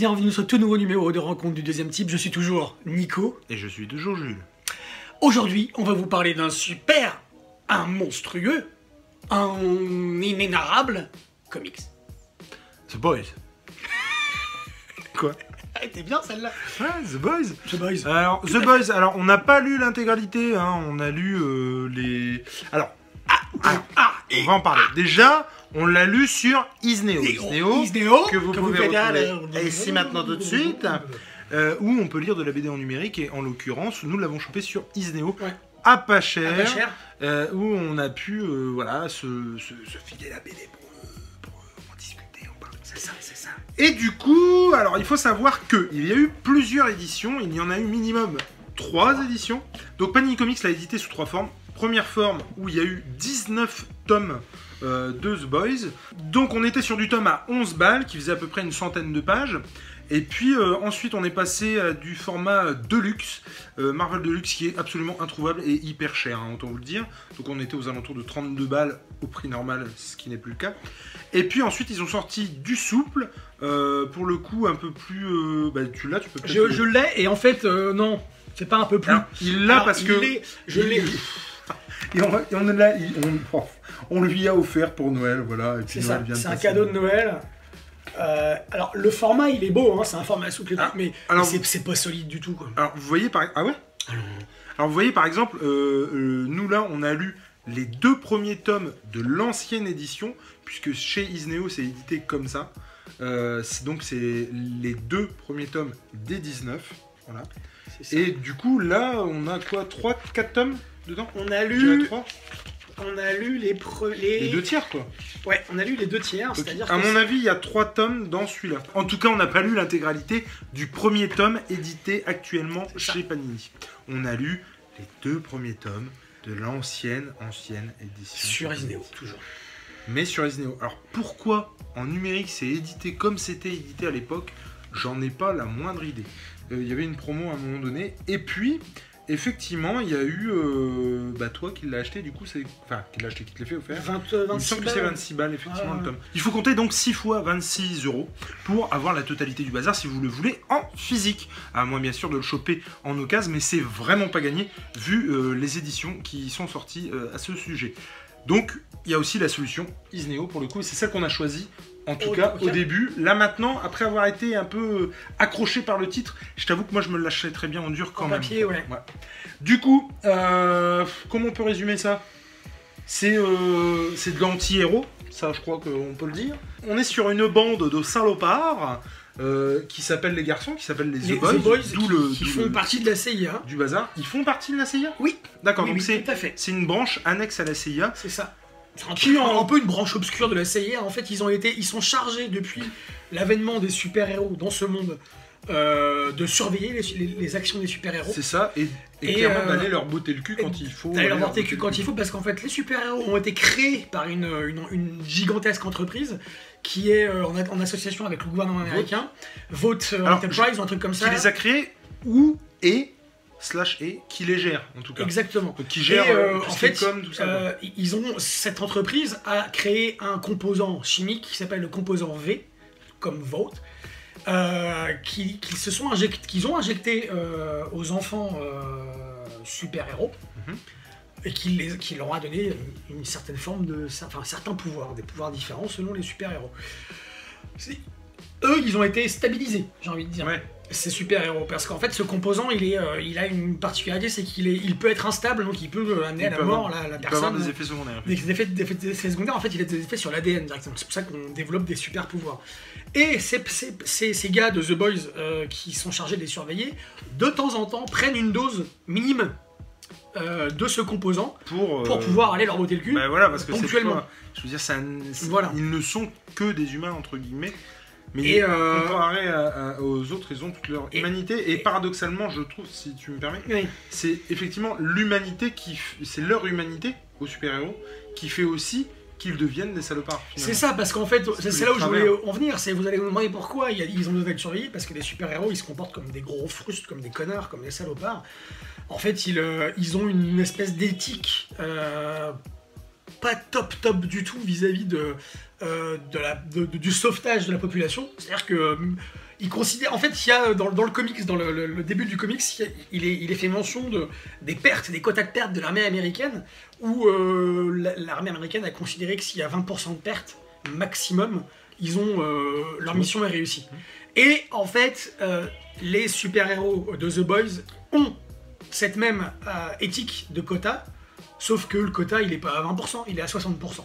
Bienvenue sur ce tout nouveau numéro de rencontre du deuxième type. Je suis toujours Nico. Et je suis toujours Jules. Aujourd'hui, on va vous parler d'un super, un monstrueux, un inénarrable comics. The Boys. Quoi? Ah, t'es bien celle-là Ouais, The Boys. The Boys. Alors, The Boys, alors on n'a pas lu l'intégralité, hein, on a lu euh, les... Alors, alors, Ah, on va en parler. Déjà, on l'a lu sur Isneo. Isneo, Isneo, que vous que vous pouvez à retrouver la- ici maintenant tout de suite, euh, où on peut lire de la BD en numérique, et en l'occurrence, nous l'avons chopé sur Isneo. Ouais. À pas cher, pas cher. euh, où on a pu euh, voilà, se, se, se filer la BD pour, pour en discuter, en parler. C'est ça, c'est ça. Et du coup, alors il faut savoir que il y a eu plusieurs éditions, il y en a eu minimum trois éditions. Donc Panini Comics l'a édité sous trois formes. Première forme où il y a eu 19 tomes euh, de The Boys. Donc on était sur du tome à 11 balles qui faisait à peu près une centaine de pages. Et puis euh, ensuite on est passé à du format Deluxe, euh, Marvel Deluxe qui est absolument introuvable et hyper cher, hein, autant vous le dire. Donc on était aux alentours de 32 balles au prix normal, ce qui n'est plus le cas. Et puis ensuite ils ont sorti du souple, euh, pour le coup un peu plus... euh, bah, tu l'as, tu peux. Je, je l'ai, et en fait, non, c'est pas un peu plus. Alors, il l'a parce il que... je l'ai. Et on, et on on- oh, on lui a offert pour Noël, voilà. C'est ça, un cadeau de Noël. Euh, alors, le format, il est beau, hein, c'est un format souple, et tout, Ah, mais alors- c'est pas solide du tout. Quoi. Alors vous voyez par... Ah ouais Alors vous voyez par exemple, euh, euh, nous là on a lu les deux premiers tomes de l'ancienne édition, puisque chez Isneo c'est édité comme ça. Donc c'est les deux premiers tomes des 19. Voilà. Et du coup là on a quoi 3, 4 tomes? Dedans on a lu, on a lu les, pre- les... Les deux tiers quoi. Ouais, on a lu les deux tiers, c'est-à-dire à que mon c'est- avis, il y a trois tomes dans celui-là. En tout cas, on n'a pas lu l'intégralité du premier tome édité actuellement chez Panini. On a lu les deux premiers tomes de l'ancienne, ancienne édition. sur Isneo, toujours. Mais sur Isneo. Alors pourquoi en numérique c'est édité comme c'était édité à l'époque? J'en ai pas la moindre idée. Euh, Il y avait une promo à un moment donné. Et puis, effectivement, il y a eu. euh, bah, toi qui l'as acheté, du coup, c'est. Enfin, qui l'a acheté, qui te l'a fait offert. 20, Il me 26 semble que c'est balles. 26 balles, effectivement, Ah. le tome. Il faut compter donc 6 fois 26 euros pour avoir la totalité du bazar si vous le voulez en physique. À moins, bien sûr, de le choper en occasion, mais c'est vraiment pas gagné vu euh, les éditions qui sont sorties euh, à ce sujet. Donc, il y a aussi la solution Isneo pour le coup, et c'est celle qu'on a choisie. En tout cas, au début. Là maintenant, après avoir été un peu euh, accroché par le titre, je t'avoue que moi je me le lâchais très bien en dur quand En même. papier, ouais. Du coup, euh, comment on peut résumer ça? C'est euh, c'est de l'anti-héros, ça je crois qu'on peut le dire. On est sur une bande de salopards euh, qui s'appellent les garçons, qui s'appellent les, Les The Boys, The Boys d'où qui, le, qui d'où font le- partie de la CIA. du bazar. Ils font partie de la CIA Oui. D'accord, Oui, donc oui, c'est une branche annexe à la CIA. C'est ça. C'est un, Qui en- un peu une branche obscure de la CIA. En fait, ils ont été, ils sont chargés depuis l'avènement des super-héros dans ce monde euh, de surveiller les, les- les actions des super-héros. C'est ça, et, et Et, clairement euh, d'aller leur botter le cul quand il faut. D'aller leur botter cul le quand il faut, parce qu'en fait, les super-héros ont été créés par une, une- une gigantesque entreprise qui est euh, en, association avec le gouvernement américain, Vote euh, Alors, Enterprise ou un truc comme ça. Qui les a créés ou et slash et qui les gère en tout cas. Exactement. Donc, qui gère Et, euh, euh, en fait, com, tout ça. euh, ils ont cette entreprise a créé un composant chimique qui s'appelle le composant V, comme vote, euh, qui, qui se sont injectés, qu'ils ont injecté aux enfants super héros. Mhm. Et qui, les, qui leur a donné une, une certaine forme de. Enfin, certains pouvoirs, des pouvoirs différents selon les super-héros. C'est- Eux, ils ont été stabilisés, j'ai envie de dire Ouais. ces super-héros. Parce qu'en fait, ce composant, il, est, euh, il a une particularité, c'est qu'il est, il peut être instable, donc il peut euh, amener Il à la peut mort avoir- la, la Il peut avoir personne. des effets secondaires. Des effets, des effets- des effets secondaires, en fait, il a des effets sur l'ADN directement. C'est pour ça qu'on développe des super pouvoirs. Et ces, ces- ces- ces gars de The Boys euh, qui sont chargés de les surveiller, de temps en temps, prennent une dose minime euh, de ce composant Pour, pour euh, pouvoir aller leur botter le cul. Bah voilà, parce que c'est ponctuellement. Je veux dire, ça, c'est- Voilà. ils ne sont que des humains entre guillemets. Mais Et, euh, comparé à- à- aux autres, ils ont toute leur Et- humanité. Et, et- paradoxalement, je trouve, si tu me permets, Oui. c'est effectivement l'humanité qui, f- c'est leur humanité aux super-héros qui fait aussi qu'ils deviennent des salopards. C'est ça, parce qu'en fait, c'est là où je voulais en venir. C'est vous allez vous demander pourquoi ils ont besoin d'être surveillés, parce que les super-héros ils se comportent comme des gros frustes, comme des connards, comme des salopards. En fait, ils, euh, ils ont une espèce d'éthique euh, pas top top du tout vis-à-vis de, euh, de la, de- de- du sauvetage de la population. C'est-à-dire que euh, il considère, en fait, il y a dans, dans le comics, dans le, le- le début du comics, il, a- il est, il est fait mention de, des pertes, des quotas de pertes de l'armée américaine, où euh, la- l'armée américaine a considéré que s'il y a 20% de pertes maximum, ils ont euh, leur mission est réussie. Et en fait, euh, les super-héros de The Boys ont cette même euh, éthique de quota, sauf que le quota, il est pas à 20%, il est à 60%.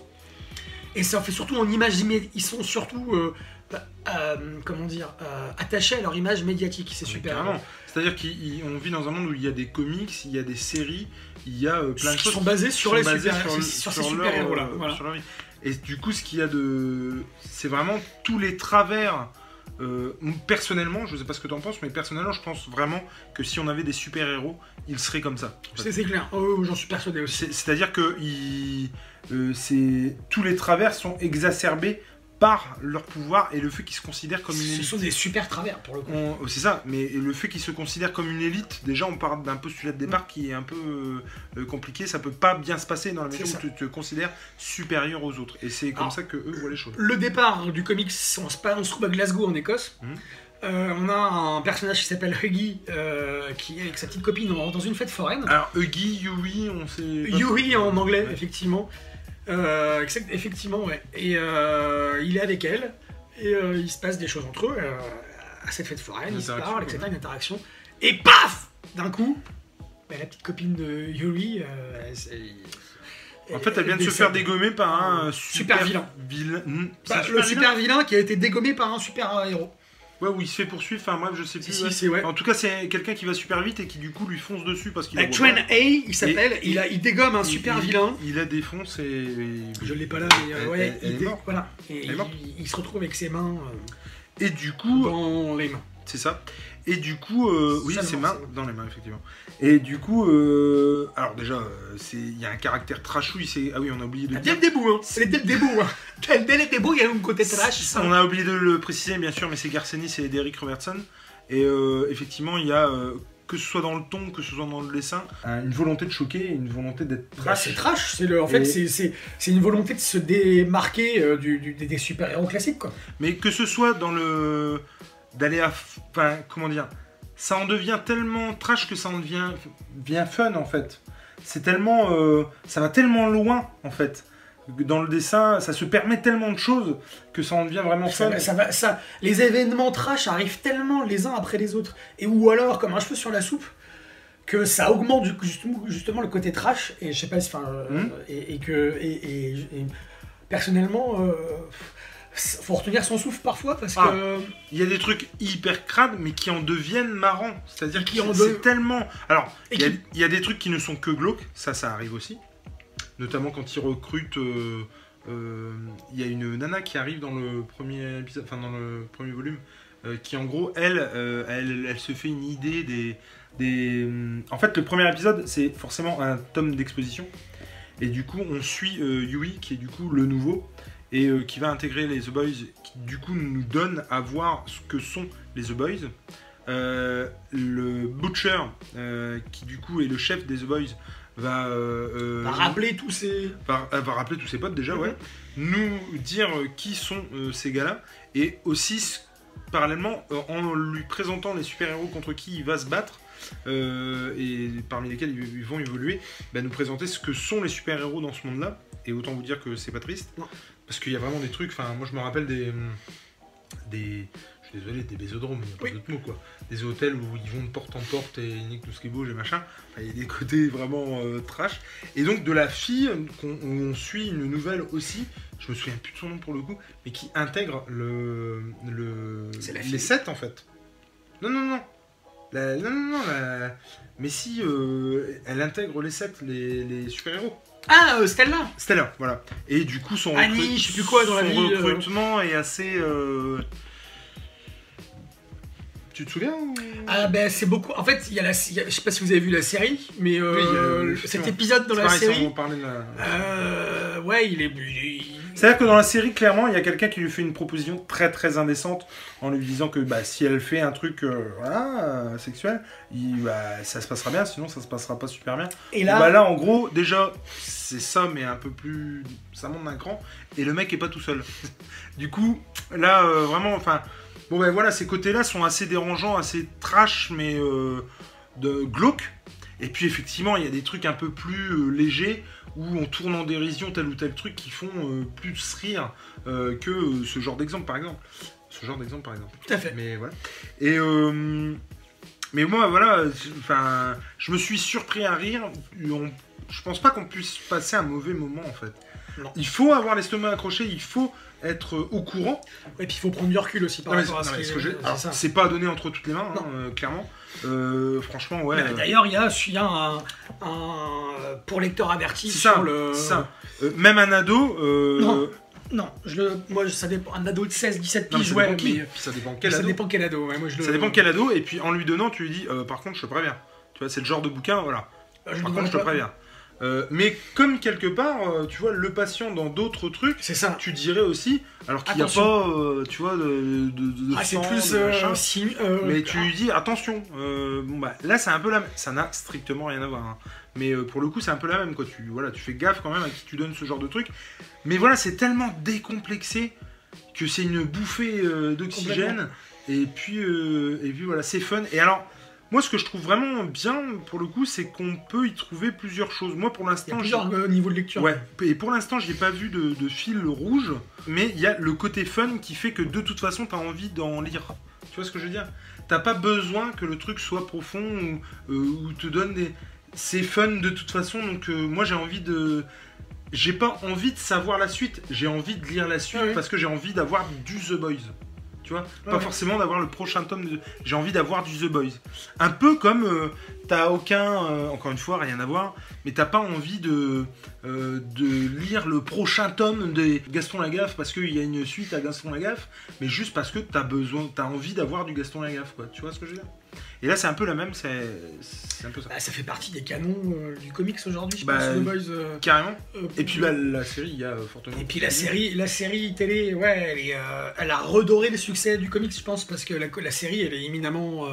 Et ça fait surtout en image. Ils sont surtout, euh, euh, comment dire, euh, attachés à leur image médiatique, c'est super. C'est-à-dire qu'on vit dans un monde où il y a des comics, il y a des séries, il y a plein de Qui choses sont basés sur sont les basées super- sur, sur ces sur leur, super-héros-là, voilà. sur leur vie. Et du coup, ce qu'il y a de. C'est vraiment tous les travers. Euh, personnellement, je sais pas ce que tu en penses, mais personnellement, je pense vraiment que si on avait des super-héros, ils seraient comme ça. C'est clair, Oh, j'en suis persuadé aussi. C'est-à-dire que euh, tous les travers sont exacerbés par leur pouvoir et le fait qu'ils se considèrent comme une Ce élite. sont des super travers pour le coup. Oh, C'est ça, mais le fait qu'ils se considèrent comme une élite, déjà on part d'un postulat de départ qui est un peu euh, euh, compliqué, ça peut pas bien se passer dans la mesure où tu te considères supérieur aux autres. Et c'est comme ça que eux voient les choses. Le départ du comics, on se, passe- on se trouve à Glasgow en Écosse. Mhm. Euh, on a un personnage qui s'appelle Huggy, euh, qui est avec sa petite copine dans, dans une fête foraine. Alors Huggy, Yui, on sait. trop. en anglais, Ouais. effectivement. Euh, exact- effectivement, ouais. Et euh, il est avec elle, et euh, il se passe des choses entre eux, à cette fête foraine, ils se parlent, etc., une interaction. Et paf D'un coup, bah, la petite copine de Yuri, elle, En fait, elle vient de se faire dégommer par un Super vilain. Bah, le vilain super vilain qui a été dégommé par un super héros. Ouais, où il se fait poursuivre, enfin bref, je sais plus. si, ouais. c'est ouais. En tout cas, c'est quelqu'un qui va super vite et qui du coup lui fonce dessus parce qu'il Train. A, il s'appelle, il, a, il dégomme un Il- super il- vilain. Il la défonce et. Je l'ai pas là, mais euh, ouais, elle- elle il, est dé- morte. voilà. Et Elle est morte. il, il se retrouve avec ses mains euh, Et du coup, dans les mains. C'est ça. Et du coup, euh, oui, ses mains c'est- dans les mains, effectivement. Et du coup, euh, alors déjà, euh, c'est il y a un caractère trashouille. C'est ah oui, on a oublié de le début, hein. C'est dès le début, hein. Le début, il y a un côté trash. On a oublié de le préciser, bien sûr, mais c'est Garcenis et Derek Robertson. Et euh, effectivement, il y a que ce soit dans le ton, que ce soit dans le dessin, une volonté de choquer, une volonté d'être Bah, trash. c'est trash, c'est le, en fait, Et- c'est- c'est c'est une volonté de se démarquer euh, du, du- des, des super-héros classiques, quoi. Mais que ce soit dans le d'aller à, enfin, comment dire, ça en devient tellement trash que ça en devient bien fun en fait. C'est tellement, euh, ça va tellement loin en fait. Dans le dessin, ça se permet tellement de choses que ça en devient vraiment Ça, fun. ça va- ça, les événements trash arrivent tellement les uns après les autres, et ou alors comme un cheveu sur la soupe, que ça augmente du- justement, justement le côté trash. Et je sais pas, si- enfin, euh, et, et que et, et- et personnellement, euh, faut retenir son souffle parfois parce Ah. que Il y a des trucs hyper crades, mais qui en deviennent marrants. C'est-à-dire Qui en c'est de- tellement. Alors, il y, a, qui- il y a des trucs qui ne sont que glauques, ça, ça arrive aussi. Notamment quand ils recrutent. euh, euh, Il y a une nana qui arrive dans le premier épisode, enfin dans le premier volume, euh, qui en gros, elle, elle, elle se fait une idée des, des. hum, En fait, le premier épisode, c'est forcément un tome d'exposition. Et du coup, on suit Yui, qui est du coup le nouveau, et euh, qui va intégrer les The Boys, qui du coup nous donne à voir ce que sont les The Boys. Euh, le Butcher, euh, qui du coup est le chef des The Boys, va, va rappeler tous ces va, va rappeler tous ses potes déjà, ouais, nous dire qui sont ces gars-là, et aussi parallèlement en lui présentant les super-héros contre qui il va se battre, et parmi lesquels ils, ils vont évoluer, bah, nous présenter ce que sont les super-héros dans ce monde-là, et autant vous dire que c'est pas triste, Non. Parce qu'il y a vraiment des trucs, enfin moi je me rappelle des... hum, des je suis désolé, des bésodromes, il n'y a pas Oui. d'autre mot quoi. Des hôtels où ils vont de porte en porte et ils niquent tout ce qui bouge et machin. Enfin, Il y a des côtés vraiment euh, trash. Et donc de la fille, qu'on où on suit une nouvelle aussi, je me souviens plus de son nom pour le coup, mais qui intègre le, le les. 7 en fait. Non, non, non. La- non, non, non. la- Mais si, euh, elle intègre les 7, les, les super-héros. Ah, euh, Stella Stella, voilà. Et du coup, son, Annie, recrut- je sais plus quoi dans la son vie, euh. recrutement est assez. euh, Tu te souviens ou- Ah ben c'est beaucoup. En fait, il y a la, il y a- je sais pas si vous avez vu la série, mais euh, Oui, il y a le- cet effectivement. épisode dans C'est la pareil, ça, série, on parlait de la- euh, ouais, il est, il est- C'est-à-dire que dans la série, clairement, il y a quelqu'un qui lui fait une proposition très très indécente en lui disant que bah, si elle fait un truc euh, voilà, euh, sexuel, il, bah, ça se passera bien, sinon ça se passera pas super bien. Et Là, bah, là en gros, déjà, c'est ça, mais un peu plus. Ça monte d'un cran, et le mec est pas tout seul. du coup, là, euh, vraiment, enfin. Bon, ben voilà, ces côtés-là sont assez dérangeants, assez trash, mais de glauque. Et puis, effectivement, il y a des trucs un peu plus légers où on tourne en dérision tel ou tel truc qui font euh, plus rire euh, que euh, ce genre d'exemple, par exemple. Ce genre d'exemple, par exemple. tout à fait. Mais voilà. Et mais moi, voilà, je- enfin, je me suis surpris à rire. On- je pense pas qu'on puisse passer un mauvais moment en fait. Non. Il faut avoir l'estomac accroché, il faut être euh, au courant. Et puis il faut prendre du recul aussi par Non, mais rapport à c'est- ce non, ce que c'est ça. C'est pas donné entre toutes les mains, hein, euh, clairement. Euh, franchement, ouais. Mais euh, D'ailleurs, il y a, il y a un, un, pour lecteur averti c'est sur ça, le. ça. Euh, même un ado. euh, Non. Non, je le, moi ça dépend. Un ado de 16, 17 non, mais piges, ça ouais, dépend qui. mais Puis ça dépend quel ça ado. dépend quel ado. ouais, moi, je le, Ça dépend quel ado. Et puis en lui donnant, tu lui dis, euh, par contre, je te préviens. Tu vois, c'est le genre de bouquin, voilà. Je le Par contre, je te pas. Euh, mais comme quelque part, euh, tu vois, le patient dans d'autres trucs, C'est ça. tu dirais aussi, alors qu'il n'y a pas, euh, tu vois, de, de, de Ah, c'est sang, plus. de machin. si- mais tu lui dis, attention, bon bah, là c'est un peu la même, ça n'a strictement rien à voir, hein. mais pour le coup c'est un peu la même, quoi, tu, voilà, tu fais gaffe quand même à qui tu donnes ce genre de truc, mais voilà, c'est tellement décomplexé que c'est une bouffée d'oxygène, et puis, euh, et puis voilà, c'est fun, et alors, moi ce que je trouve vraiment bien, pour le coup, c'est qu'on peut y trouver plusieurs choses, moi pour l'instant, plusieurs euh, niveaux de lecture. Ouais, et pour l'instant, j'ai pas vu de, de fil rouge, mais il y a le côté fun qui fait que de toute façon, t'as envie d'en lire. Tu vois ce que je veux dire? T'as pas besoin que le truc soit profond ou, euh, ou te donne des. C'est fun de toute façon, donc euh, moi j'ai envie de. J'ai pas envie de savoir la suite, j'ai envie de lire la suite parce que j'ai envie d'avoir du The Boys. Tu vois Pas Ouais. forcément d'avoir le prochain tome de. J'ai envie d'avoir du The Boys. Un peu comme euh, t'as aucun. euh, encore une fois, rien à voir, mais t'as pas envie de, euh, de lire le prochain tome de Gaston Lagaffe parce qu'il y a une suite à Gaston Lagaffe, mais juste parce que t'as besoin, t'as envie d'avoir du Gaston Lagaffe, quoi. Tu vois ce que je veux dire? Et là, c'est un peu la même, c'est un peu ça. Bah, ça fait partie des canons euh, du comics aujourd'hui, je Bah, pense, The Boys. euh, Carrément. euh, Et puis bah, la série, il y a fortement. Et puis la série, la série télé, ouais, elle, est, elle a redoré le succès du comics, je pense, parce que la, la série, elle est éminemment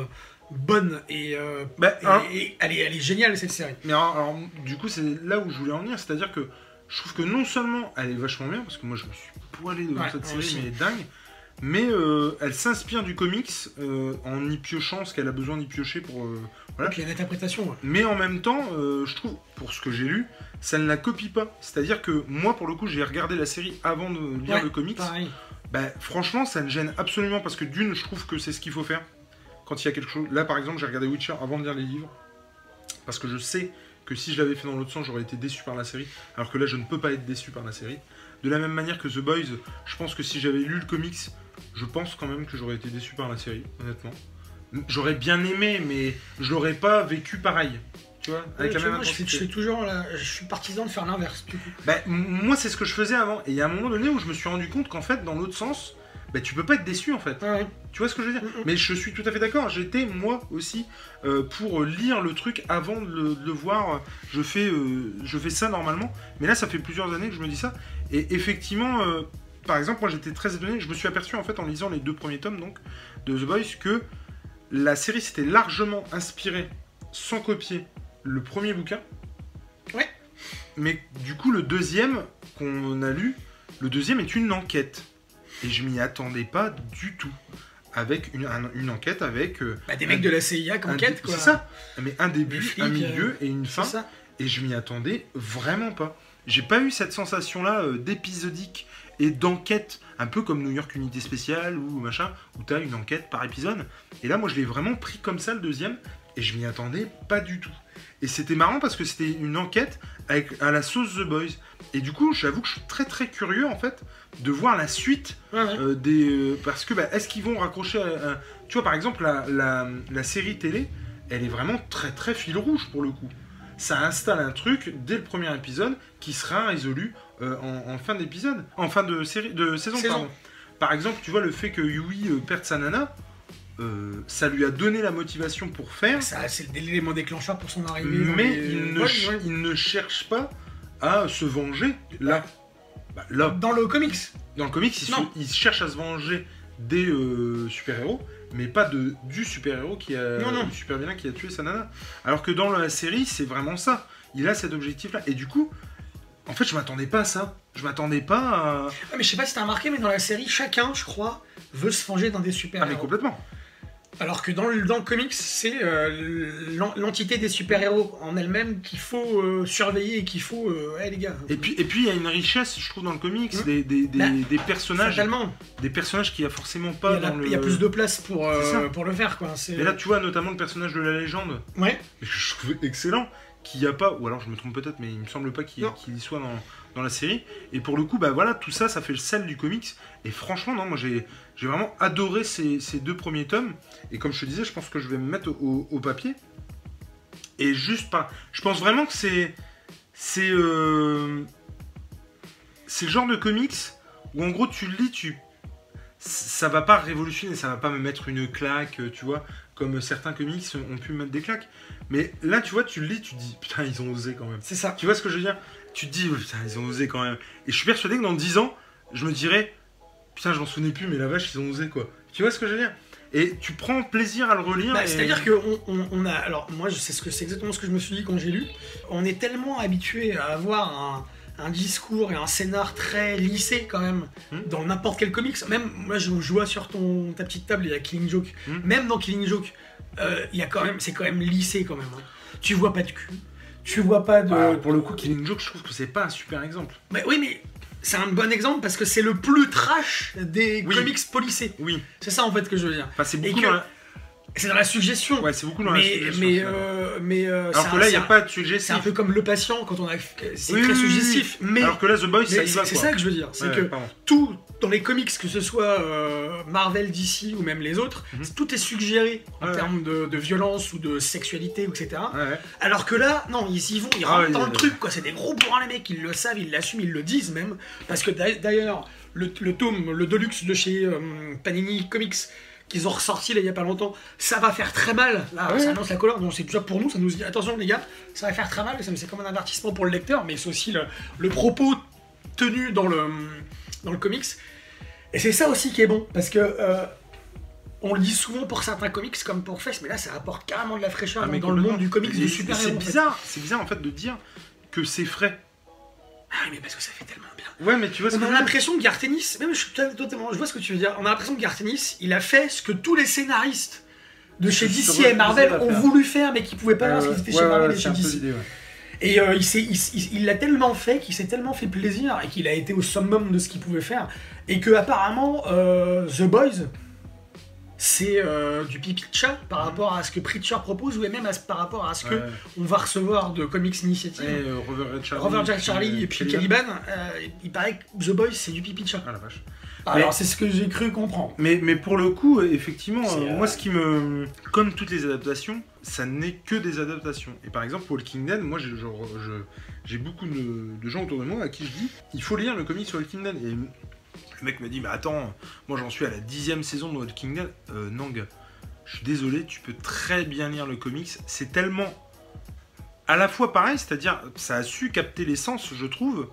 bonne et, Bah, et- hein, et elle, est, elle est géniale cette série. Mais alors, alors, du coup, c'est là où je voulais en venir, c'est-à-dire que je trouve que non seulement elle est vachement bien, parce que moi je me suis poilé devant Ouais, cette série, mais elle est dingue, mais euh, elle s'inspire du comics euh, en y piochant ce qu'elle a besoin d'y piocher pour. euh, Voilà. Et puis il y a une interprétation. ouais. Mais en même temps, je trouve, pour ce que j'ai lu, ça ne la copie pas. C'est-à-dire que moi, pour le coup, j'ai regardé la série avant de lire Ouais, le comics. Pareil. Bah, franchement, ça ne gêne absolument parce que d'une, je trouve que c'est ce qu'il faut faire. Quand il y a quelque chose. Là, par exemple, j'ai regardé Witcher avant de lire les livres. Parce que je sais que si je l'avais fait dans l'autre sens, j'aurais été déçu par la série. Alors que là, je ne peux pas être déçu par la série. De la même manière que The Boys, je pense que si j'avais lu le comics, je pense quand même que j'aurais été déçu par la série, honnêtement. J'aurais bien aimé, mais je l'aurais pas vécu pareil. Tu vois Avec la tu même vois, je, fais toujours je suis partisan de faire l'inverse. Bah, moi, c'est ce que je faisais avant. Et il y a un moment donné où je me suis rendu compte qu'en fait, dans l'autre sens, bah, tu peux pas être déçu en fait. Ouais. Tu vois ce que je veux dire? Mais je suis tout à fait d'accord. J'étais moi aussi euh, pour lire le truc avant de le, de le voir. Je fais, euh, je fais ça normalement. Mais là, ça fait plusieurs années que je me dis ça. Et effectivement, euh, par exemple, moi j'étais très étonné. Je me suis aperçu en fait en lisant les deux premiers tomes donc de The Boys que la série s'était largement inspirée, sans copier, le premier bouquin. Ouais. Mais du coup, le deuxième qu'on a lu, le deuxième est une enquête. Et je m'y attendais pas du tout. Avec une, un- une enquête avec. euh, Bah, des un- mecs de la CIA qui enquêtent, quoi. C'est ça. Mais un début, flics, un milieu et une fin. ça. Et je m'y attendais vraiment pas. J'ai pas eu cette sensation-là euh, d'épisodique et d'enquête, un peu comme New York Unité Spéciale ou machin, où t'as une enquête par épisode. Et là, moi, je l'ai vraiment pris comme ça le deuxième, et je m'y attendais pas du tout. Et c'était marrant parce que c'était une enquête avec, à la sauce The Boys. Et du coup, j'avoue que je suis très très curieux en fait de voir la suite Ouais, ouais. euh, des, euh, parce que bah, est-ce qu'ils vont raccrocher à- à- Tu vois, par exemple, la, la- la série télé, elle est vraiment très très fil rouge pour le coup. Ça installe un truc dès le premier épisode qui sera résolu euh, en, en fin d'épisode, en fin de série, de saison. Saison. pardon. Par exemple, tu vois le fait que Yui euh, perde sa nana, euh, ça lui a donné la motivation pour faire, Ça, c'est l'élément déclencheur pour son arrivée. mais les- il ne, Ouais, ch- ouais. il ne cherche pas à se venger là. Bah, là, Dans le comics. dans le comics, se- ils cherchent à se venger des euh, super-héros, mais pas de, du super-héros qui a. Non, non. Du super-vilain qui a tué sa nana. Alors que dans la série, c'est vraiment ça. Il a cet objectif-là. Et du coup, en fait, je m'attendais pas à ça. Je m'attendais pas à. Ah, mais je sais pas si t'as remarqué, mais dans la série, chacun, je crois, veut se venger d'un des Ah, super mais complètement. Alors que dans le, dans le comics, c'est euh, l'en- l'entité des super-héros en elle-même qu'il faut euh, surveiller et qu'il faut. Euh, les gars. Et puis, et puis, il y a une richesse, je trouve, dans le comics, des, des, des, Bah, des personnages, Fatalement, des personnages qu'il y a forcément il y, pas la- le. il y a plus de place pour, le faire, quoi. Mais là, tu vois, notamment le personnage de la légende, Ouais. je trouve excellent, qu'il n'y a pas, ou alors je me trompe peut-être, mais il me semble pas qu'il y soit dans, dans la série. Et pour le coup, bah voilà, tout ça, ça fait le sel du comics. Et franchement, non, moi j'ai vraiment adoré ces, deux premiers tomes. Et comme je te disais, je pense que je vais me mettre au, papier. Et juste pas. Je pense vraiment que c'est. C'est. euh, c'est le genre de comics où en gros tu le lis, tu. Ça va pas révolutionner, ça va pas me mettre une claque, tu vois, comme certains comics ont pu me mettre des claques. Mais là, tu vois, tu le lis, tu dis, putain, ils ont osé quand même. C'est ça. Tu vois ce que je veux dire? Tu te dis, putain, ils ont osé quand même. Et je suis persuadé que dans 10 ans, je me dirais, putain, je m'en souvenais plus, mais la vache, ils ont osé quoi. Tu vois ce que je veux dire? Et tu prends plaisir à le relire. Bah, et- C'est-à-dire qu'on on, on a. Alors, moi, je sais ce que c'est exactement ce que je me suis dit quand j'ai lu. On est tellement habitué à avoir un, un discours et un scénar très lissé, quand même, Hmm. dans n'importe quel comics. Même, moi, je, je vois sur ton, ta petite table, il y a Killing Joke. Hmm. Même dans Killing Joke, euh, il y a quand même. C'est quand même lissé, quand même. hein. Tu vois pas de cul. Tu vois pas de. Bah, pour le coup, Killing Joke, je trouve que c'est pas un super exemple. Mais oui, mais. C'est un bon exemple parce que c'est le plus trash des Oui. comics policés. Oui, C'est ça en fait que je veux dire. enfin, c'est Et beaucoup que-. C'est dans la suggestion. Ouais, c'est beaucoup dans la suggestion, mais, euh, mais euh, Alors c'est que là, il n'y c'est a un- pas de C'est suggestif. un peu comme le patient quand on a. C'est Oui, très oui, suggestif. oui. Mais, Alors que là, The Boys, ça y c'est va c'est ça que je veux dire. C'est Ouais, que pardon. tout dans les comics, que ce soit euh, Marvel, DC ou même les autres, Mhm. tout est suggéré en Ouais. termes de, de violence ou de sexualité, etc. Alors que là, non, ils y vont, ils Ah rentrent ouais, dans le truc, quoi. C'est des gros bourrins, les mecs, ils le savent, ils l'assument, ils le disent même. Parce que d'a- d'ailleurs, le, le tome, le Deluxe de chez euh, Panini Comics, qu'ils ont ressorti là il y a pas longtemps, ça va faire très mal. Là, ça annonce la couleur, donc c'est déjà pour nous, ça nous dit attention les gars, ça va faire très mal, c'est comme un avertissement pour le lecteur, mais c'est aussi le, le propos tenu dans le, dans le comics. Et c'est ça aussi qui est bon, parce que. euh, on le dit souvent pour certains comics comme pour Fest, mais là ça apporte carrément de la fraîcheur Ah, dans, mais dans le monde du comics c'est- super-héros. C'est en fait. bizarre, c'est bizarre en fait de dire que c'est frais. Ah oui, mais parce que ça fait tellement bien. Ouais, mais tu vois ce On a l'impression que Gartenis, même je suis totalement, je vois ce que tu veux dire. On a l'impression que Gartenis, il a fait ce que tous les scénaristes de chez DC et Marvel ont faire. voulu faire, mais qui pouvaient pas Euh, parce qu'ils étaient ouais, chez Marvel et chez DC. Et euh, il l'a tellement fait, qu'il s'est tellement fait plaisir et qu'il a été au summum de ce qu'il pouvait faire, et que apparemment euh, The Boys, c'est euh, du pipi de chat par rapport à ce que Preacher propose, ou même à ce- par rapport à ce que Ouais. on va recevoir de Comics Initiative. Et euh, Rover Charlie. Jack Charlie et puis Caliban. Euh, il paraît que The Boys c'est du pipi de chat. Ah la vache. Alors c'est ce que j'ai cru comprendre. Mais, mais pour le coup, effectivement, moi ce qui me. Comme toutes les adaptations, ça n'est que des adaptations. Et par exemple, Walking Dead, moi j'ai je- beaucoup de, de gens autour de moi à qui je dis il faut lire le comic sur Walking Dead. Et le mec me dit mais attends, moi j'en suis à la dixième saison de Walking Dead. Euh, gars, je suis désolé, tu peux très bien lire le comics. C'est tellement. À la fois pareil, c'est-à-dire ça a su capter l'essence, je trouve.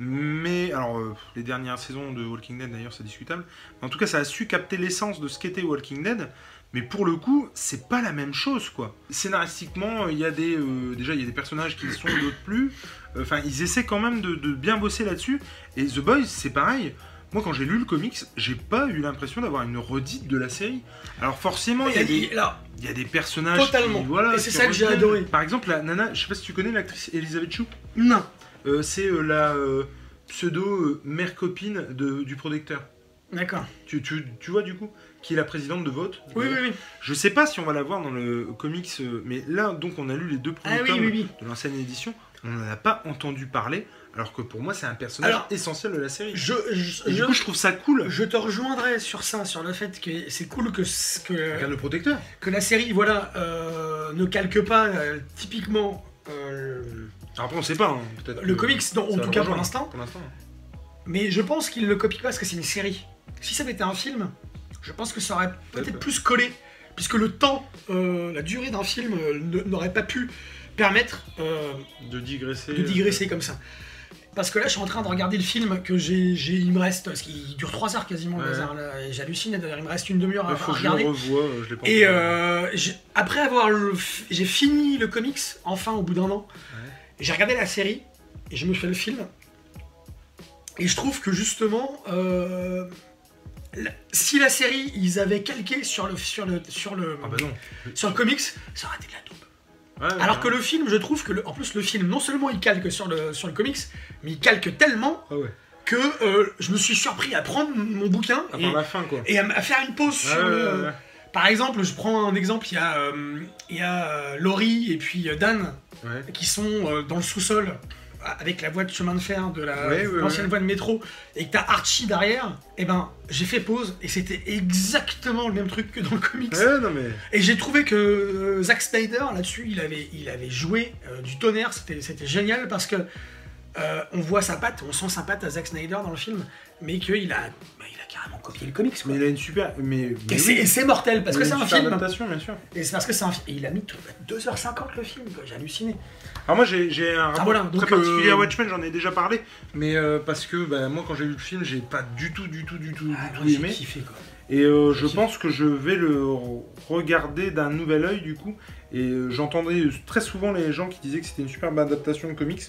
Mais, alors, euh, les dernières saisons de Walking Dead d'ailleurs, c'est discutable. En tout cas, ça a su capter l'essence de ce qu'était Walking Dead. Mais pour le coup, c'est pas la même chose, quoi. Scénaristiquement, il y a des. euh, déjà, il y a des personnages qui sont, d'autres plus. Enfin, ils essaient quand même de bien bosser là-dessus. Et The Boys, c'est pareil. Moi, quand j'ai lu le comics, j'ai pas eu l'impression d'avoir une redite de la série. Alors, forcément, il y a des, Alors, il y a des personnages. Totalement. qui, voilà, Et c'est ça que j'ai adoré. Par exemple, la nana, je sais pas si tu connais l'actrice Elisabeth Chou. non. Euh, c'est euh, la euh, pseudo mère copine de, du producteur. D'accord. Tu, tu, tu vois du coup Qui est la présidente de vote. Oui, oui, oui. Je sais pas si on va la voir dans le comics, mais là, donc, on a lu les deux premiers Ah oui, tomes oui, oui. de l'ancienne édition. On n'en a pas entendu parler, alors que pour moi, c'est un personnage Alors, essentiel de la série. Je, je, Et du coup, je trouve ça cool. je te rejoindrai sur ça, sur le fait que c'est cool que, ce- que, Regarde le protecteur. que la série voilà, euh, ne calque pas euh, typiquement euh, après, on sait pas. hein, peut-être le comics, en tout cas pour l'instant, l'instant. mais je pense qu'il ne le copie pas parce que c'est une série. Si ça avait été un film, je pense que ça aurait peut-être plus collé, puisque le temps, la durée d'un film n'aurait pas pu permettre euh, De digresser. de digresser comme ça. parce que là, je suis en train de regarder le film que j'ai, il me reste, parce qu'il dure 3 heures quasiment, le Ouais. et j'hallucine, il me reste une demi-heure à, Il faut à que je le regarder. revoie, euh, je l'ai pas Et encore vu. euh, j'ai- après avoir le j'ai fini le comics, enfin au bout d'un an, et j'ai regardé la série, et je me fais le film, et je trouve que justement, euh, si la série, ils avaient calqué sur le, sur le, sur le, Ah bah non. sur le comics, ça aurait été de la taupe. Ouais, Alors ouais. que le film, je trouve que, le- en plus, le film, non seulement il calque sur le, sur le comics, mais il calque tellement Ah ouais. que euh, je me suis surpris à prendre mon bouquin À et, part la fin, quoi. et à, faire une pause sur le... Par exemple, je prends un exemple, il y a, euh, il y a euh, Laurie et puis Dan qui sont euh, dans le sous-sol avec la voie de chemin de fer de la l'ancienne ouais. voie de métro et que t'as Archie derrière, et ben j'ai fait pause et c'était exactement le même truc que dans le comics. Ouais, non mais. Et j'ai trouvé que euh, Zack Snyder là-dessus, il avait, il avait joué euh, du tonnerre, c'était c'était génial parce que euh, on voit sa patte, on sent sa patte à Zack Snyder dans le film, mais qu'il a, il a carrément copié le comics. quoi. Mais il a une super. Mais. mais Et c'est- oui. et c'est mortel parce Il que c'est un film. adaptation, bien sûr. Et c'est parce que c'est un film. Et il a mis tout- 2h50 le film. J'ai halluciné. Alors moi j'ai un rapport voilà, très donc, particulier euh, à Watchmen, j'en ai déjà parlé, mais euh, parce que bah, moi quand j'ai vu le film, j'ai pas du tout, du tout, du tout, Ah, du tout aimé. kiffé, quoi. Et euh, je kiffé. pense que je vais le re- regarder d'un nouvel œil du coup. Et euh, j'entendais très souvent les gens qui disaient que c'était une superbe adaptation de comics.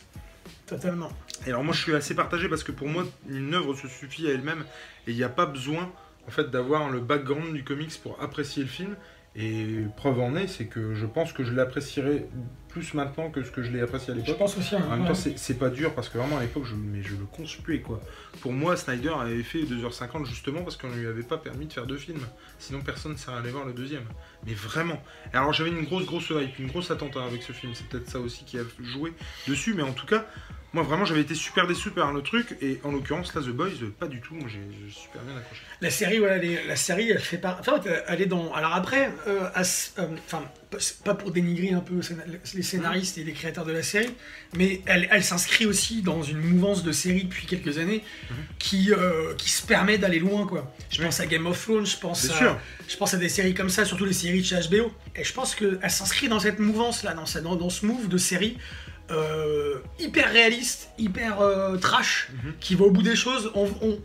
Totalement. Et alors moi je suis assez partagé parce que pour moi une œuvre se suffit à elle-même et il n'y a pas besoin en fait d'avoir le background du comics pour apprécier le film. Et preuve en est, c'est que je pense que je l'apprécierai plus maintenant que ce que je l'ai apprécié à Je l'époque. pense aussi. hein, En même ouais. temps, c'est pas dur parce que vraiment à l'époque, je, mais je le conspuais quoi. Pour moi, Snyder avait fait 2h50 justement parce qu'on lui avait pas permis de faire deux films. Sinon, personne ne serait allé voir le deuxième. Mais vraiment. Alors, j'avais une grosse, grosse hype, une grosse attente hein, avec ce film. C'est peut-être ça aussi qui a joué dessus. Mais en tout cas, moi vraiment, j'avais été super déçu par le truc. Et en l'occurrence, là, The Boys, pas du tout. Moi, j'ai super bien accroché. La série, voilà, les- la série, elle fait pas. Enfin, elle est dans. Alors après, euh, as- euh, enfin, pas- pour dénigrer un peu les scénaristes et les créateurs de la série, mais elle, elle s'inscrit aussi dans une mouvance de séries depuis quelques années Mhm. qui, euh, qui se permet d'aller loin, quoi. Je pense à Game of Thrones, je pense à, je pense à des séries comme ça, surtout les séries de chez HBO. Et je pense qu'elle s'inscrit dans cette mouvance-là, dans, dans, dans ce move de série euh, hyper réaliste, hyper euh, trash, Mhm. qui va au bout des choses. On, on-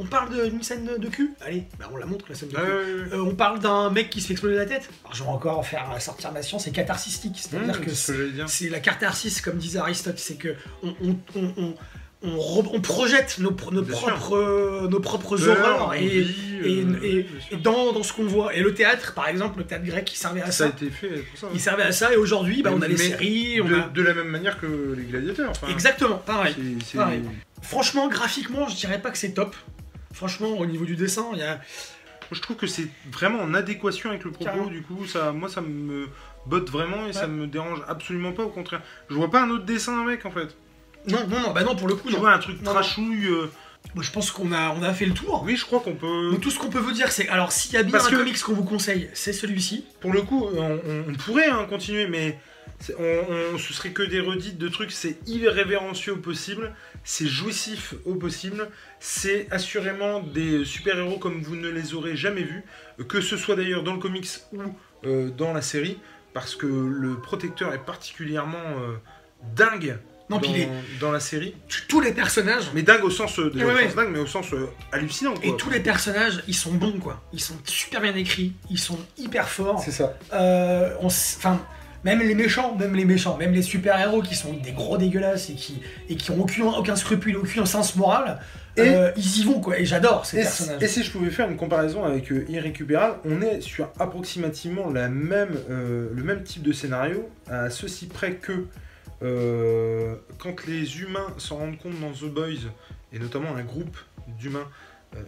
on parle d'une scène de, de cul? Allez, bah on la montre, la scène de cul. Euh, on parle d'un mec qui se fait exploser la tête. Alors je vais encore faire sortir ma science, c'est catharsistique. C'est-à-dire Mmh, que c'est ce la catharsis, comme disait Aristote, c'est que on, on, on, re- projette nos, propres, euh, nos propres Peur, horreurs et, euh, et- et dans, dans ce qu'on voit. Et le théâtre, par exemple, le théâtre grec, il servait à ça a ça. été fait pour ça. hein. Il servait à ça, et aujourd'hui, bah, on a les séries, on de, a... de la même manière que les gladiateurs. enfin, Exactement, pareil. Franchement, graphiquement, je dirais pas que c'est top. Franchement, au niveau du dessin, il y a... Je trouve que c'est vraiment en adéquation avec le propos, Carrément. du coup, ça, moi ça me botte vraiment et ça Ouais. me dérange absolument pas, au contraire. Je vois pas un autre dessin, mec, en fait. Non, non, non, bah non, pour le coup, Tu non. vois un truc Non, trashouille. euh, Moi, je pense qu'on a, on a fait le tour. Oui, je crois qu'on peut. Donc tout ce qu'on peut vous dire, c'est... Alors, s'il y a bien Parce un que- comics qu'on vous conseille, c'est celui-ci. Pour le coup, on, on- on pourrait hein, continuer, mais c'est- on, on- ce serait que des redites de trucs. C'est irrévérencieux au possible, c'est jouissif au possible, c'est assurément des super-héros comme vous ne les aurez jamais vus, que ce soit d'ailleurs dans le comics ou euh, dans la série, parce que le protecteur est particulièrement euh, dingue Non, dans, les- dans la série. tous les personnages... Mais dingue au sens, euh, déjà Ouais, au ouais. sens dingue, mais au sens euh, hallucinant. Quoi. Et tous les personnages, ils sont bons, quoi. Ils sont super bien écrits, ils sont hyper forts. C'est ça. Euh, on Enfin, même les méchants, même les méchants, même les super-héros qui sont des gros dégueulasses et qui, et qui ont aucun, aucun scrupule, aucun sens moral, Et- euh, ils y vont, quoi. Et j'adore ces Et, personnages. et si je pouvais faire une comparaison avec Irrécupérable, on est sur approximativement la même, le même type de scénario, à ceci près que euh, quand les humains s'en rendent compte dans The Boys, et notamment un groupe d'humains, euh,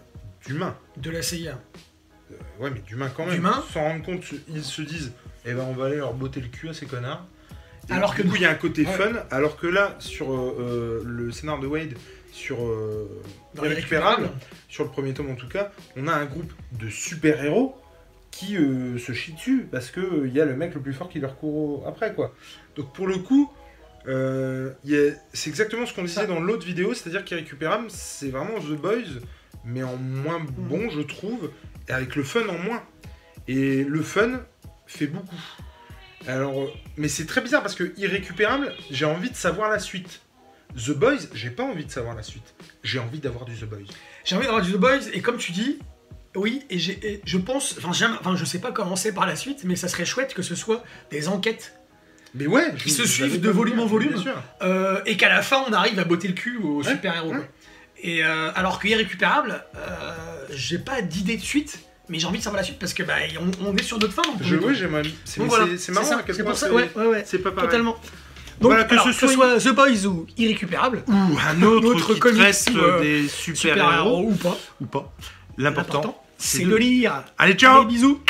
d'humains, De la CIA. euh, ouais mais d'humains quand même, D'humains s'en rendent compte, ils se disent, eh ben on va aller leur botter le cul à ces connards. Et Alors du que coup, il y a un côté Ouais. fun, alors que là, sur le scénario de Wade, sur euh, Irrécupérable. sur le premier tome en tout cas, on a un groupe de super-héros qui euh, se chient dessus parce que euh, il y a le mec le plus fort qui leur court après quoi. Donc pour le coup, euh, c'est exactement ce qu'on disait dans l'autre vidéo, c'est-à-dire qu'Irrécupérable, c'est vraiment The Boys, mais en moins bon je trouve, et avec le fun en moins. Et le fun fait beaucoup. Alors, mais c'est très bizarre parce que Irrécupérable, j'ai envie de savoir la suite. The Boys, j'ai pas envie de savoir la suite. J'ai envie d'avoir du The Boys. J'ai envie d'avoir du The Boys, et comme tu dis, oui, et, je pense, enfin, enfin, je sais pas comment c'est par la suite, mais ça serait chouette que ce soit des enquêtes, Mais ouais, Qui se suivent de volume en volume. bien sûr. euh, et qu'à la fin on arrive à botter le cul Ouais, super-héros. ouais. quoi. Et euh, alors que Irrécupérable, euh, j'ai pas d'idée de suite, mais j'ai envie de savoir la suite parce que bah, on, on est sur d'autres fins. donc Je, ouais, j'aimerais. C'est voilà, marrant ça, à quel c'est point pour ça, c'est- ouais, ouais, c'est pas pareil. Totalement. Donc, Voilà, que alors, ce que ce soit- The Boys ou Irrécupérable, Ou un autre, Autre qui comics traite ou, des super-héros super-héros ou pas, ou pas. L'important, l'important, c'est de lire. Allez, ciao Allez, bisous